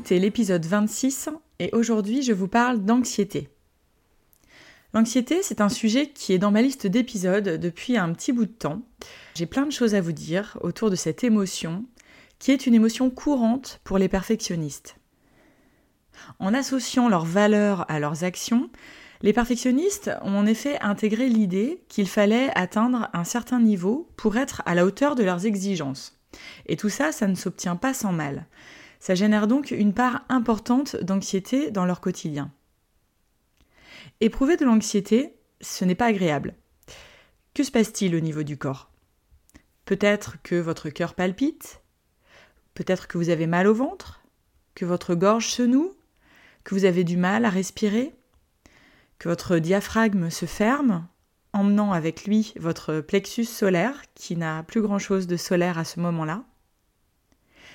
Écoutez l'épisode 26 et aujourd'hui je vous parle d'anxiété. L'anxiété, c'est un sujet qui est dans ma liste d'épisodes depuis un petit bout de temps. J'ai plein de choses à vous dire autour de cette émotion, qui est une émotion courante pour les perfectionnistes. En associant leurs valeurs à leurs actions, les perfectionnistes ont en effet intégré l'idée qu'il fallait atteindre un certain niveau pour être à la hauteur de leurs exigences. Et tout ça, ça ne s'obtient pas sans mal. Ça génère donc une part importante d'anxiété dans leur quotidien. Éprouver de l'anxiété, ce n'est pas agréable. Que se passe-t-il au niveau du corps? Peut-être que votre cœur palpite, peut-être que vous avez mal au ventre, que votre gorge se noue, que vous avez du mal à respirer, que votre diaphragme se ferme, emmenant avec lui votre plexus solaire, qui n'a plus grand-chose de solaire à ce moment-là?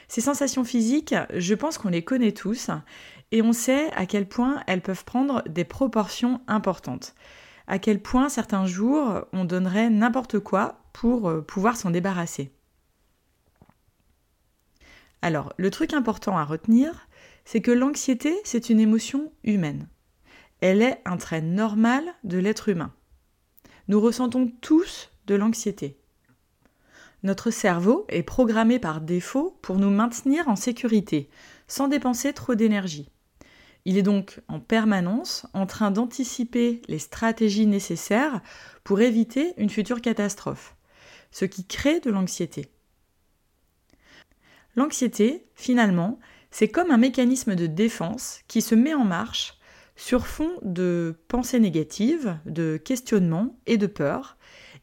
Ces sensations physiques, je pense qu'on les connaît tous et on sait à quel point elles peuvent prendre des proportions importantes. À quel point certains jours on donnerait n'importe quoi pour euh, pouvoir s'en débarrasser. Alors, le truc important à retenir, c'est que l'anxiété, c'est une émotion humaine. Elle est un trait normal de l'être humain. Nous ressentons tous de l'anxiété. Notre cerveau est programmé par défaut pour nous maintenir en sécurité, sans dépenser trop d'énergie. Il est donc en permanence en train d'anticiper les stratégies nécessaires pour éviter une future catastrophe, ce qui crée de l'anxiété. L'anxiété, finalement, c'est comme un mécanisme de défense qui se met en marche sur fond de pensées négatives, de questionnements et de peur,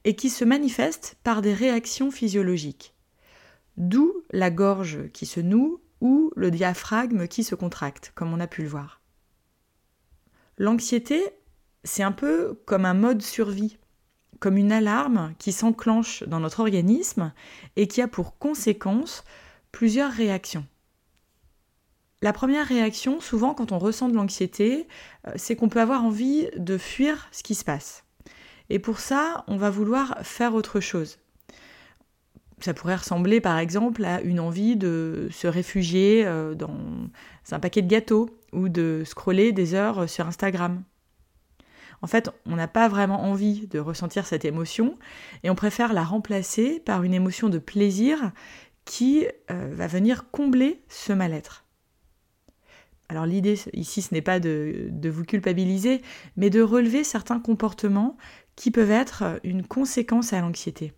et qui se manifeste par des réactions physiologiques. D'où la gorge qui se noue ou le diaphragme qui se contracte, comme on a pu le voir. L'anxiété, c'est un peu comme un mode survie, comme une alarme qui s'enclenche dans notre organisme et qui a pour conséquence plusieurs réactions. La première réaction, souvent quand on ressent de l'anxiété, euh, c'est qu'on peut avoir envie de fuir ce qui se passe. Et pour ça, on va vouloir faire autre chose. Ça pourrait ressembler par exemple à une envie de se réfugier euh, dans un paquet de gâteaux ou de scroller des heures sur Instagram. En fait, on n'a pas vraiment envie de ressentir cette émotion et on préfère la remplacer par une émotion de plaisir qui euh, va venir combler ce mal-être. Alors l'idée ici, ce n'est pas de, vous culpabiliser, mais de relever certains comportements qui peuvent être une conséquence à l'anxiété.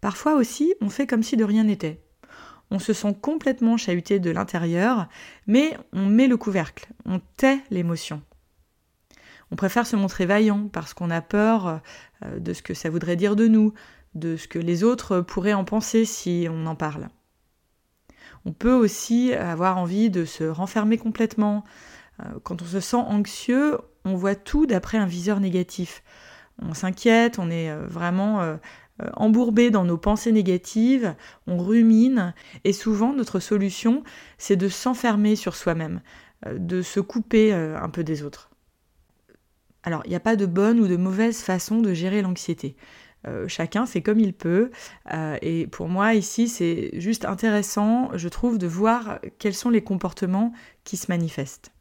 Parfois aussi, on fait comme si de rien n'était. On se sent complètement chahuté de l'intérieur, mais on met le couvercle, on tait l'émotion. On préfère se montrer vaillant parce qu'on a peur euh, de ce que ça voudrait dire de nous, de ce que les autres pourraient en penser si on en parle. On peut aussi avoir envie de se renfermer complètement. Euh, quand on se sent anxieux, on voit tout d'après un viseur négatif. On s'inquiète, on est euh, vraiment euh, embourbé dans nos pensées négatives, on rumine, et souvent notre solution, c'est de s'enfermer sur soi-même, de se couper un peu des autres. Alors, il n'y a pas de bonne ou de mauvaise façon de gérer l'anxiété. Euh, chacun fait comme il peut. Euh, et pour moi, ici, c'est juste intéressant, je trouve, de voir quels sont les comportements qui se manifestent.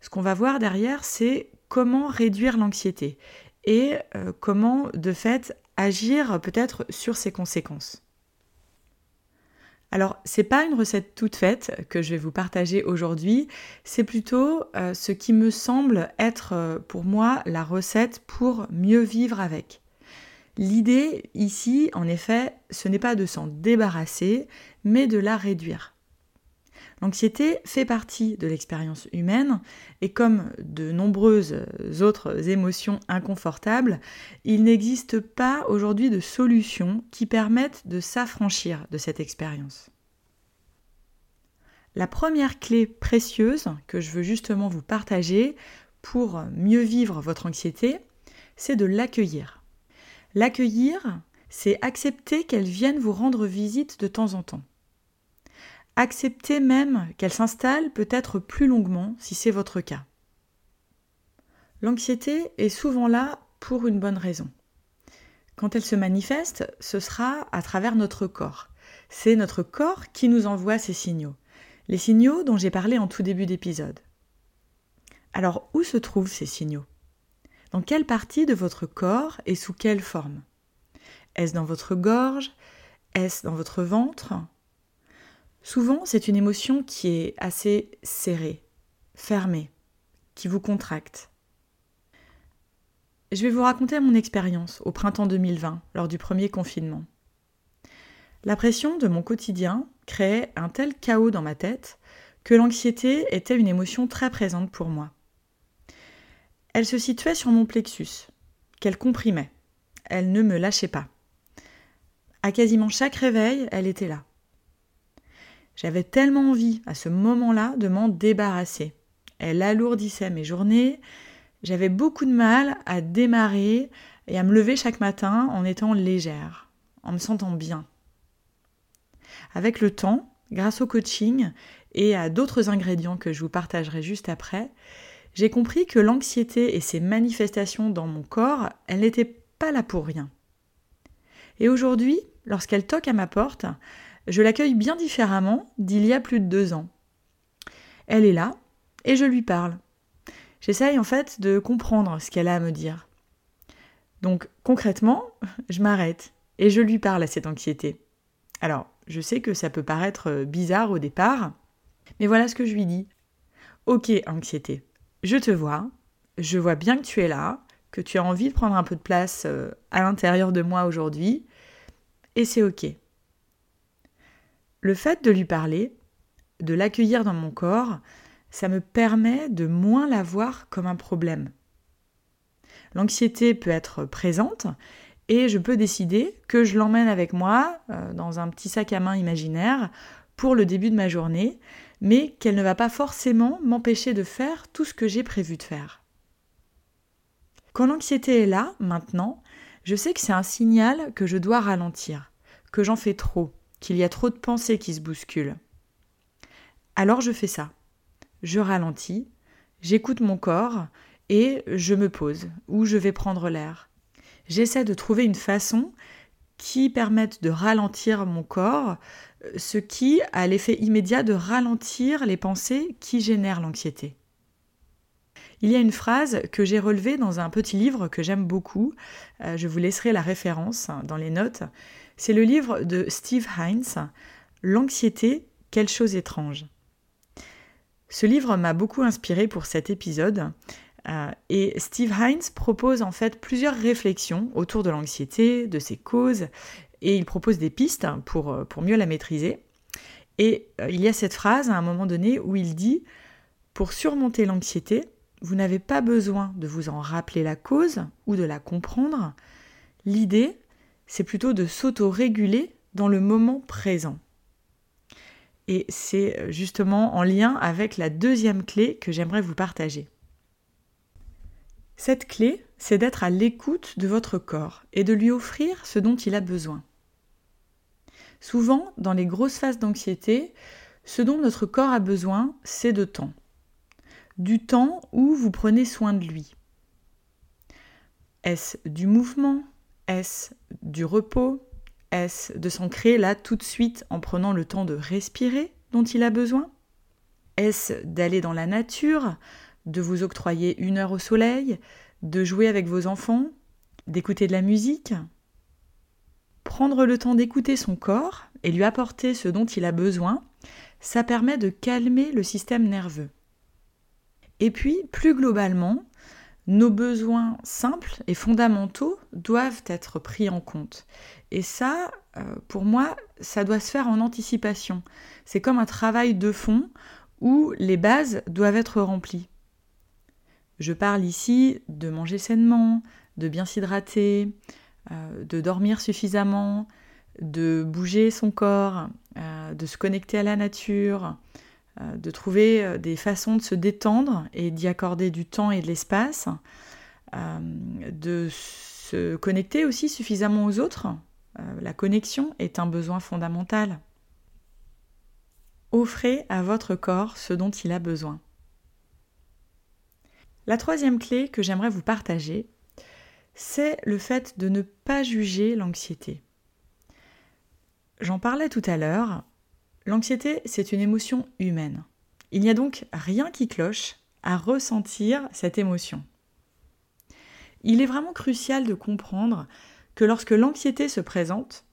Ce qu'on va voir derrière, c'est comment réduire l'anxiété et euh, comment, de fait, agir peut-être sur ses conséquences. Alors, c'est pas une recette toute faite que je vais vous partager aujourd'hui, c'est plutôt euh, ce qui me semble être euh, pour moi la recette pour mieux vivre avec. L'idée ici, en effet, ce n'est pas de s'en débarrasser, mais de la réduire. L'anxiété fait partie de l'expérience humaine et comme de nombreuses autres émotions inconfortables, il n'existe pas aujourd'hui de solutions qui permettent de s'affranchir de cette expérience. La première clé précieuse que je veux justement vous partager pour mieux vivre votre anxiété, c'est de l'accueillir. L'accueillir, c'est accepter qu'elle vienne vous rendre visite de temps en temps. Acceptez même qu'elle s'installe peut-être plus longuement si c'est votre cas. L'anxiété est souvent là pour une bonne raison. Quand elle se manifeste, ce sera à travers notre corps. C'est notre corps qui nous envoie ces signaux. Les signaux dont j'ai parlé en tout début d'épisode. Alors où se trouvent ces signaux? Dans quelle partie de votre corps et sous quelle forme? Est-ce dans votre gorge? Est-ce dans votre ventre? Souvent, c'est une émotion qui est assez serrée, fermée, qui vous contracte. Je vais vous raconter mon expérience au printemps 2020, lors du premier confinement. La pression de mon quotidien créait un tel chaos dans ma tête que l'anxiété était une émotion très présente pour moi. Elle se situait sur mon plexus, qu'elle comprimait. Elle ne me lâchait pas. À quasiment chaque réveil, elle était là. J'avais tellement envie à ce moment-là de m'en débarrasser. Elle alourdissait mes journées. J'avais beaucoup de mal à démarrer et à me lever chaque matin en étant légère, en me sentant bien. Avec le temps, grâce au coaching et à d'autres ingrédients que je vous partagerai juste après, j'ai compris que l'anxiété et ses manifestations dans mon corps, elles n'étaient pas là pour rien. Et aujourd'hui, lorsqu'elle toque à ma porte, je l'accueille bien différemment d'il y a plus de deux ans. Elle est là et je lui parle. J'essaye en fait de comprendre ce qu'elle a à me dire. Donc concrètement, je m'arrête et je lui parle à cette anxiété. Alors, je sais que ça peut paraître bizarre au départ, mais voilà ce que je lui dis. Ok, anxiété, je te vois, je vois bien que tu es là, que tu as envie de prendre un peu de place euh, à l'intérieur de moi aujourd'hui, et c'est ok. Le fait de lui parler, de l'accueillir dans mon corps, ça me permet de moins la voir comme un problème. L'anxiété peut être présente et je peux décider que je l'emmène avec moi euh, dans un petit sac à main imaginaire pour le début de ma journée, mais qu'elle ne va pas forcément m'empêcher de faire tout ce que j'ai prévu de faire. Quand l'anxiété est là, maintenant, je sais que c'est un signal que je dois ralentir, que j'en fais trop, qu'il y a trop de pensées qui se bousculent. Alors je fais ça. Je ralentis, j'écoute mon corps et je me pose ou je vais prendre l'air. J'essaie de trouver une façon qui permette de ralentir mon corps, ce qui a l'effet immédiat de ralentir les pensées qui génèrent l'anxiété. Il y a une phrase que j'ai relevée dans un petit livre que j'aime beaucoup, euh, je vous laisserai la référence dans les notes, c'est le livre de Steve Hines, L'anxiété, quelle chose étrange. Ce livre m'a beaucoup inspiré pour cet épisode. Euh, et Steve Hines propose en fait plusieurs réflexions autour de l'anxiété, de ses causes, et il propose des pistes pour, euh, pour mieux la maîtriser. Et euh, il y a cette phrase à un moment donné où il dit Pour surmonter l'anxiété, vous n'avez pas besoin de vous en rappeler la cause ou de la comprendre. L'idée, c'est plutôt de s'auto-réguler dans le moment présent. Et c'est euh, justement en lien avec la deuxième clé que j'aimerais vous partager. Cette clé, c'est d'être à l'écoute de votre corps et de lui offrir ce dont il a besoin. Souvent, dans les grosses phases d'anxiété, ce dont notre corps a besoin, c'est de temps. Du temps où vous prenez soin de lui. Est-ce du mouvement est-ce du repos Est-ce de s'ancrer là tout de suite en prenant le temps de respirer dont il a besoin Est-ce d'aller dans la nature, de vous octroyer une heure au soleil, de jouer avec vos enfants, d'écouter de la musique Prendre le temps d'écouter son corps et lui apporter ce dont il a besoin, ça permet de calmer le système nerveux. Et puis, plus globalement, nos besoins simples et fondamentaux doivent être pris en compte. Et ça, euh, pour moi, ça doit se faire en anticipation. C'est comme un travail de fond où les bases doivent être remplies. Je parle ici de manger sainement, de bien s'hydrater, euh, de dormir suffisamment, de bouger son corps, euh, de se connecter à la nature, de trouver des façons de se détendre et d'y accorder du temps et de l'espace, de se connecter aussi suffisamment aux autres. la connexion est un besoin fondamental. Offrez à votre corps ce dont il a besoin. La troisième clé que j'aimerais vous partager, c'est le fait de ne pas juger l'anxiété. J'en parlais tout à l'heure, l'anxiété c'est une émotion humaine. Il n'y a donc rien qui cloche à ressentir cette émotion. Il est vraiment crucial de comprendre que lorsque l'anxiété se présente,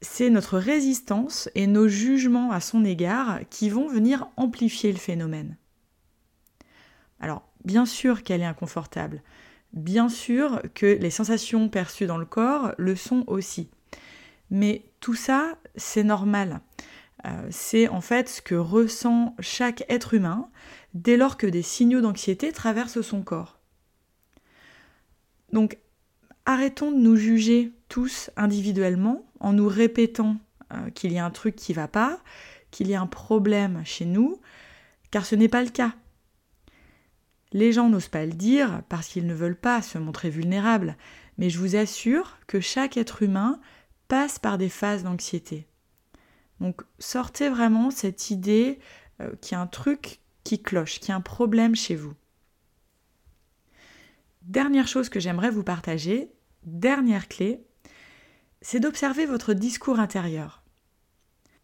c'est notre résistance et nos jugements à son égard qui vont venir amplifier le phénomène. Alors, bien sûr qu'elle est inconfortable, Bien sûr que les sensations perçues dans le corps le sont aussi. Mais tout ça, c'est normal. Euh, c'est en fait ce que ressent chaque être humain dès lors que des signaux d'anxiété traversent son corps. Donc arrêtons de nous juger tous individuellement en nous répétant euh, qu'il y a un truc qui ne va pas, qu'il y a un problème chez nous, car ce n'est pas le cas. Les gens n'osent pas le dire parce qu'ils ne veulent pas se montrer vulnérables, mais je vous assure que chaque être humain passe par des phases d'anxiété. Donc sortez vraiment cette idée euh, qu'il y a un truc qui cloche, qu'il y a un problème chez vous. Dernière chose que j'aimerais vous partager, dernière clé, c'est d'observer votre discours intérieur.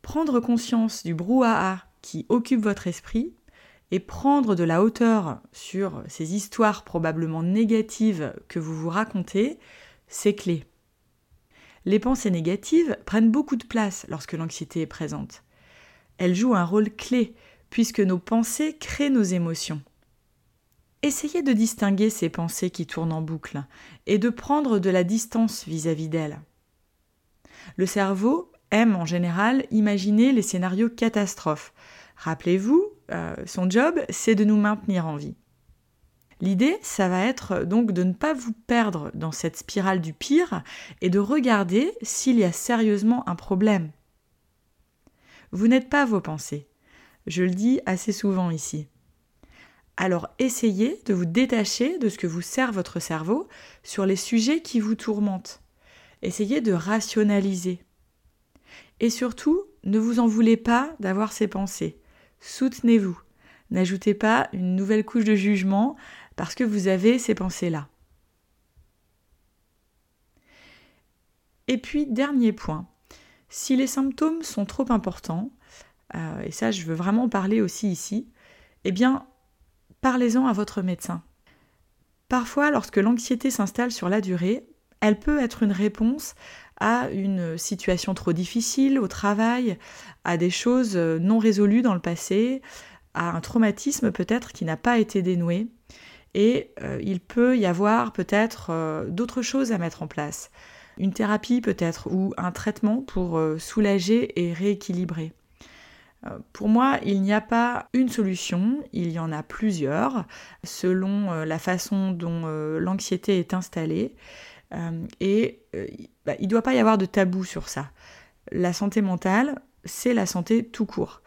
Prendre conscience du brouhaha qui occupe votre esprit et prendre de la hauteur sur ces histoires probablement négatives que vous vous racontez, c'est clé. Les pensées négatives prennent beaucoup de place lorsque l'anxiété est présente. Elles jouent un rôle clé puisque nos pensées créent nos émotions. Essayez de distinguer ces pensées qui tournent en boucle et de prendre de la distance vis-à-vis d'elles. Le cerveau aime en général imaginer les scénarios catastrophes. Rappelez-vous, euh, son job, c'est de nous maintenir en vie. L'idée, ça va être donc de ne pas vous perdre dans cette spirale du pire et de regarder s'il y a sérieusement un problème. Vous n'êtes pas vos pensées. Je le dis assez souvent ici. Alors essayez de vous détacher de ce que vous sert votre cerveau sur les sujets qui vous tourmentent. Essayez de rationaliser. Et surtout, ne vous en voulez pas d'avoir ces pensées soutenez-vous. N'ajoutez pas une nouvelle couche de jugement parce que vous avez ces pensées-là. Et puis, dernier point, si les symptômes sont trop importants, euh, et ça je veux vraiment parler aussi ici, eh bien, parlez-en à votre médecin. Parfois, lorsque l'anxiété s'installe sur la durée, elle peut être une réponse à une situation trop difficile au travail, à des choses non résolues dans le passé, à un traumatisme peut-être qui n'a pas été dénoué. Et euh, il peut y avoir peut-être euh, d'autres choses à mettre en place. Une thérapie peut-être ou un traitement pour euh, soulager et rééquilibrer. Pour moi, il n'y a pas une solution, il y en a plusieurs selon la façon dont l'anxiété est installée. Et bah, il ne doit pas y avoir de tabou sur ça. La santé mentale, c'est la santé tout court.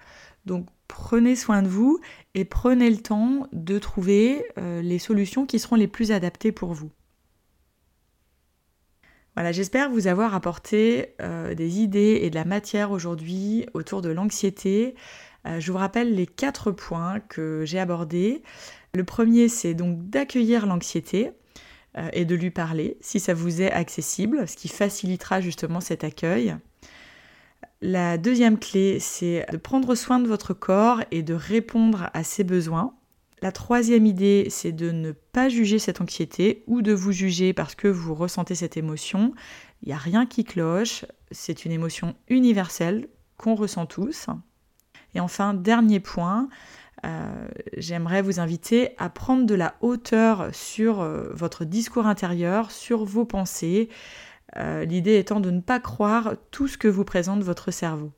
Donc prenez soin de vous et prenez le temps de trouver euh, les solutions qui seront les plus adaptées pour vous. Voilà, j'espère vous avoir apporté des idées et de la matière aujourd'hui autour de l'anxiété. je vous rappelle les quatre points que j'ai abordés. Le premier, c'est donc d'accueillir l'anxiété. Euh, et de lui parler si ça vous est accessible, ce qui facilitera justement cet accueil. La deuxième clé, c'est de prendre soin de votre corps et de répondre à ses besoins. La troisième idée, c'est de ne pas juger cette anxiété ou de vous juger parce que vous ressentez cette émotion, Il n'y a rien qui cloche, c'est une émotion universelle qu'on ressent tous. Et enfin, dernier point, euh, j'aimerais vous inviter à prendre de la hauteur sur euh, votre discours intérieur, sur vos pensées, euh, l'idée étant de ne pas croire tout ce que vous présente votre cerveau.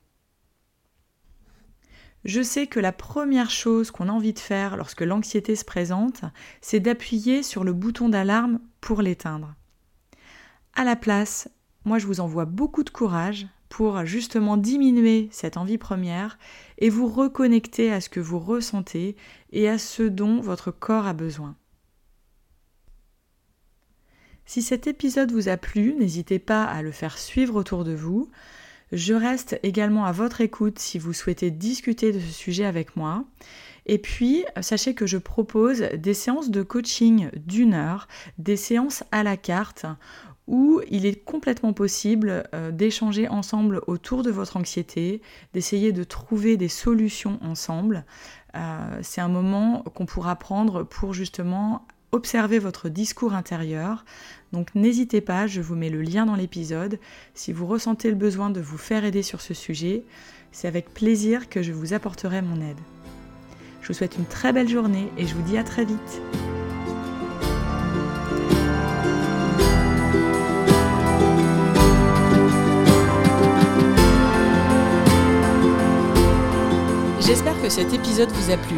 Je sais que la première chose qu'on a envie de faire lorsque l'anxiété se présente, c'est d'appuyer sur le bouton d'alarme pour l'éteindre. À la place, moi je vous envoie beaucoup de courage pour justement diminuer cette envie première et vous reconnecter à ce que vous ressentez et à ce dont votre corps a besoin. Si cet épisode vous a plu, n'hésitez pas à le faire suivre autour de vous. Je reste également à votre écoute si vous souhaitez discuter de ce sujet avec moi. Et puis, sachez que je propose des séances de coaching d'une heure, des séances à la carte, où il est complètement possible euh, d'échanger ensemble autour de votre anxiété, d'essayer de trouver des solutions ensemble. Euh, c'est un moment qu'on pourra prendre pour justement observer votre discours intérieur. Donc n'hésitez pas, je vous mets le lien dans l'épisode. Si vous ressentez le besoin de vous faire aider sur ce sujet, c'est avec plaisir que je vous apporterai mon aide. Je vous souhaite une très belle journée et je vous dis à très vite. J'espère que cet épisode vous a plu.